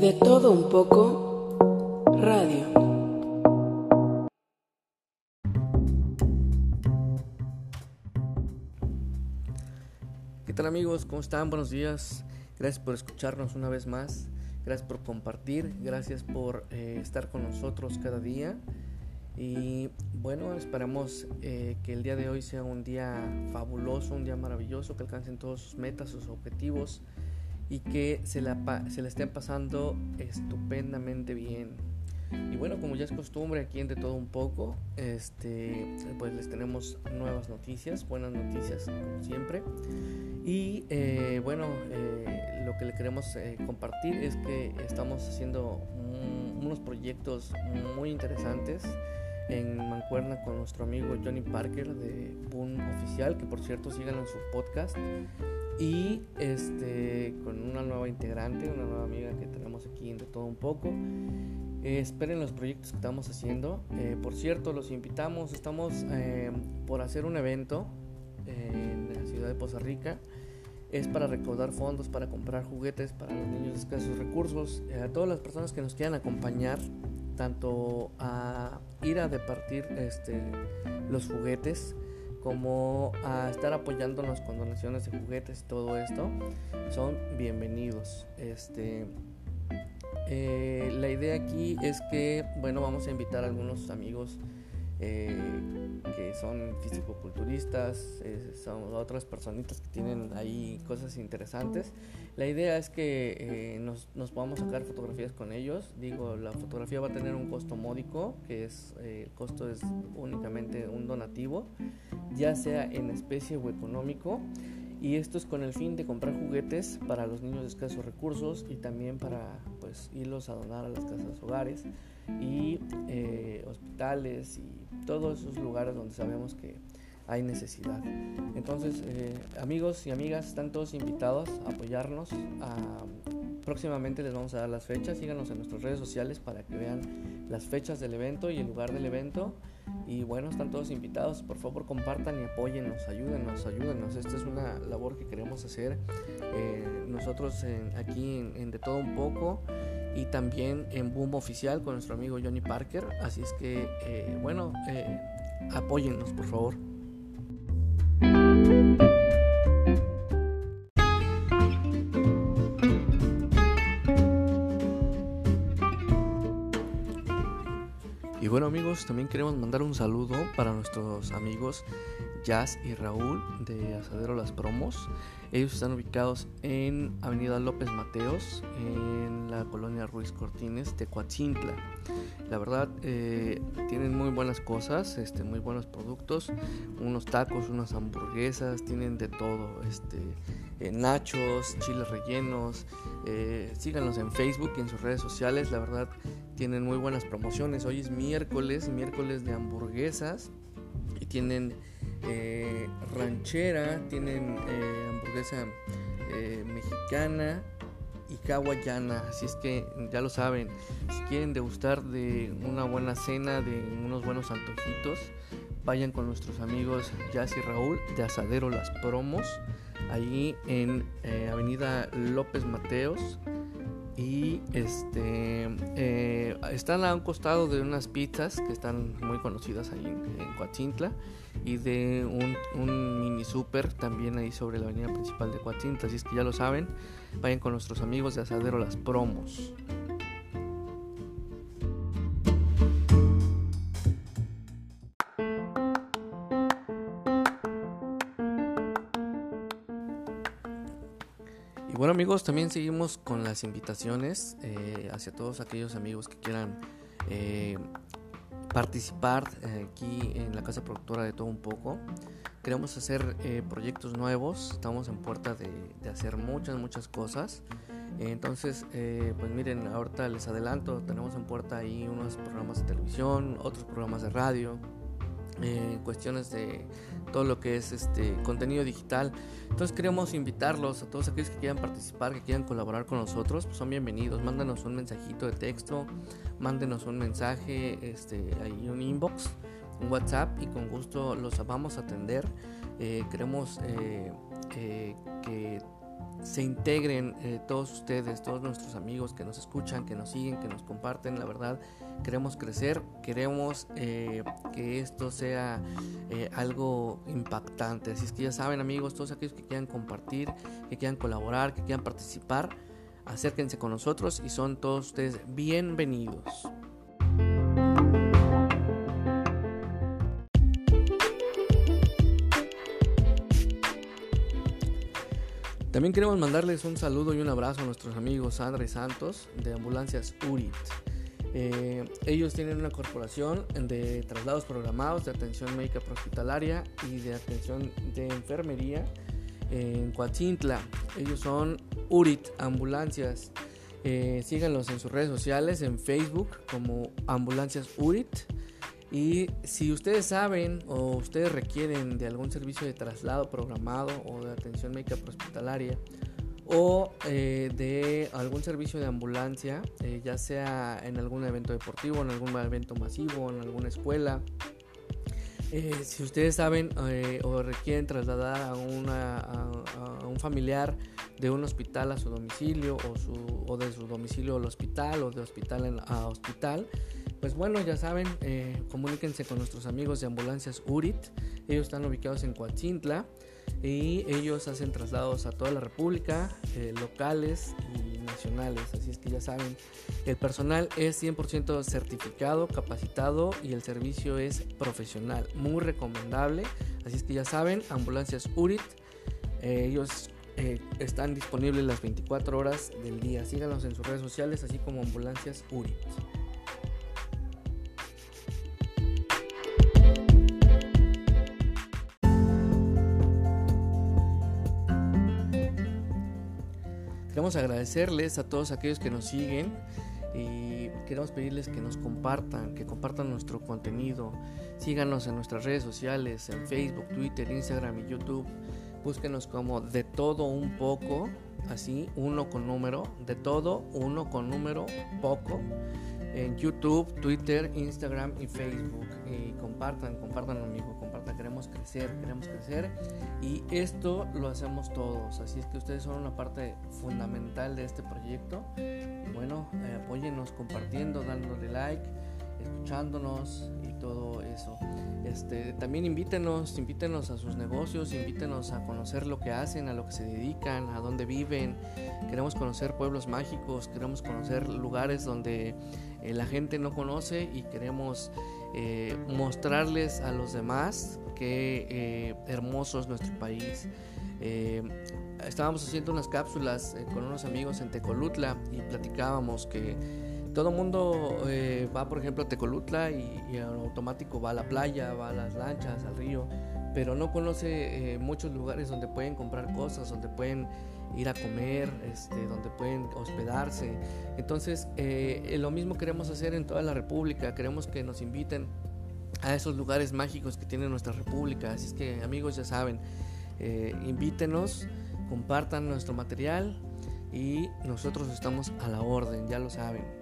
De todo un poco, radio. ¿Qué tal amigos? ¿Cómo están? Buenos días. Gracias por escucharnos una vez más. Gracias por compartir. Gracias por eh, estar con nosotros cada día. Y bueno, esperamos eh, que el día de hoy sea un día fabuloso, un día maravilloso, que alcancen todos sus metas, sus objetivos y que se la, se la estén pasando estupendamente bien. Y bueno, como ya es costumbre aquí en De Todo Un Poco, este, pues les tenemos nuevas noticias, buenas noticias como siempre. Y eh, bueno, eh, lo que le queremos eh, compartir es que estamos haciendo unos proyectos muy interesantes en Mancuerna con nuestro amigo Johnny Parker de Boom Oficial, que por cierto síganlo en su podcast. Y este, con una nueva integrante, una nueva amiga que tenemos aquí De Todo Un Poco. Eh, esperen los proyectos que estamos haciendo. Eh, por cierto, los invitamos, estamos eh, por hacer un evento en la ciudad de Poza Rica. Es para recaudar fondos, para comprar juguetes para los niños de escasos recursos. a todas las personas que nos quieran acompañar, tanto a ir a departir este, los juguetes, como a estar apoyándonos con donaciones de juguetes y todo esto, son bienvenidos. Este, eh, la idea aquí es que, bueno, vamos a invitar a algunos amigos eh, que son fisicoculturistas, eh, son otras personitas que tienen ahí cosas interesantes. La idea es que nos, nos, podamos sacar fotografías con ellos. Digo, la fotografía va a tener un costo módico, que es el costo es únicamente un donativo, ya sea en especie o económico y esto es con el fin de comprar juguetes para los niños de escasos recursos y también para pues irlos a donar a las casas hogares y eh, hospitales y todos esos lugares donde sabemos que hay necesidad. Entonces, eh, amigos y amigas, están todos invitados a apoyarnos. próximamente les vamos a dar las fechas. Síganos en nuestras redes sociales para que vean las fechas del evento y el lugar del evento. Y bueno, están todos invitados. Por favor, compartan y apóyennos, ayúdenos, ayúdenos. Esta es una labor que queremos hacer eh, nosotros aquí en, De Todo Un Poco y también en Boom Oficial con nuestro amigo Johnny Parker. Así es que, eh, bueno, eh, apóyennos, por favor. Amigos, también queremos mandar un saludo para nuestros amigos Jazz y Raúl de Asadero Las Promos. Ellos están ubicados en Avenida López Mateos, en la colonia Ruiz Cortines, Tecuatzintla. La verdad, eh, tienen muy buenas cosas, este, muy buenos productos, unos tacos, unas hamburguesas, tienen de todo, este, eh, nachos, chiles rellenos. Eh, síganlos en Facebook y en sus redes sociales, la verdad tienen muy buenas promociones. Hoy es miércoles, miércoles de hamburguesas y tienen eh, ranchera, tienen hamburguesa mexicana y kawayana. Así es que ya lo saben, si quieren degustar de una buena cena, de unos buenos antojitos, vayan con nuestros amigos Jazz y Raúl de Asadero Las Promos ahí en eh, Avenida López Mateos. Y este eh, están a un costado de unas pizzas que están muy conocidas ahí en, en y de un, un, mini super también ahí sobre la avenida principal de Coatzintla. Así es que ya lo saben, vayan con nuestros amigos de Asadero Las Promos. Bueno amigos, también seguimos con las invitaciones eh, hacia todos aquellos amigos que quieran eh, participar eh, aquí en la casa productora de todo un poco. Queremos hacer proyectos nuevos, estamos en puerta de, de hacer muchas, muchas cosas. Entonces, pues miren, ahorita les adelanto, tenemos en puerta ahí unos programas de televisión, otros programas de radio, eh, cuestiones de todo lo que es este contenido digital. Entonces queremos invitarlos a todos aquellos que quieran participar, que quieran colaborar con nosotros, pues son bienvenidos. Mándanos un mensajito de texto, mándenos un mensaje, este, ahí un inbox, un WhatsApp y con gusto los vamos a atender. Eh, queremos eh, que se integren eh, todos ustedes, todos nuestros amigos que nos escuchan, que nos siguen, que nos comparten. La verdad, queremos crecer, queremos eh, que esto sea eh, algo impactante. Así es que ya saben, amigos, todos aquellos que quieran compartir, que quieran colaborar, que quieran participar, acérquense con nosotros y son todos ustedes bienvenidos. También queremos mandarles un saludo y un abrazo a nuestros amigos Sandra y Santos de Ambulancias URIT. Eh, ellos tienen una corporación de traslados programados de atención médica hospitalaria y de atención de enfermería en Coatzintla. Ellos son URIT Ambulancias. Eh, síganlos en sus redes sociales, en Facebook como Ambulancias URIT y si ustedes saben o ustedes requieren de algún servicio de traslado programado o de atención médica hospitalaria o eh, de algún servicio de ambulancia, eh, ya sea en algún evento deportivo, en algún evento masivo, en alguna escuela, eh, si ustedes saben o requieren trasladar a, a, un familiar de un hospital a su domicilio o, su, o de su domicilio al hospital o de hospital a hospital, pues bueno, ya saben, eh, comuníquense con nuestros amigos de Ambulancias URIT. Ellos están ubicados en Coatzintla y ellos hacen traslados a toda la República, eh, locales y nacionales. Así es que ya saben, el personal es 100% certificado, capacitado y el servicio es profesional, muy recomendable. Así es que ya saben, Ambulancias URIT, eh, ellos están disponibles las 24 horas del día. Síganos en sus redes sociales, así como Ambulancias URIT. Queremos agradecerles a todos aquellos que nos siguen y queremos pedirles que nos compartan, que compartan nuestro contenido. Síganos en nuestras redes sociales, en Facebook, Twitter, Instagram y YouTube. Búsquenos como de todo un poco, así, uno con número, de todo, uno con número, poco en YouTube, Twitter, Instagram y Facebook. Y compartan, compartan amigo, compartan, queremos crecer, queremos crecer. Y esto lo hacemos todos, así es que ustedes son una parte fundamental de este proyecto. Bueno, eh, apóyennos compartiendo, dándole like, escuchándonos y todo eso. Este, también invítenos, invítenos a sus negocios, invítenos a conocer lo que hacen, a lo que se dedican, a dónde viven. Queremos conocer pueblos mágicos, queremos conocer lugares donde eh, la gente no conoce y queremos eh, mostrarles a los demás qué eh, hermoso es nuestro país. estábamos haciendo unas cápsulas con unos amigos en Tecolutla y platicábamos que todo mundo va, por ejemplo, a Tecolutla y, y, automático va a la playa, va a las lanchas, al río, pero no conoce muchos lugares donde pueden comprar cosas, donde pueden ir a comer, este, donde pueden hospedarse. Entonces, eh, lo mismo queremos hacer en toda la República, queremos que nos inviten a esos lugares mágicos que tiene nuestra República. Así es que amigos ya saben, eh, invítenos, compartan nuestro material y nosotros estamos a la orden, ya lo saben.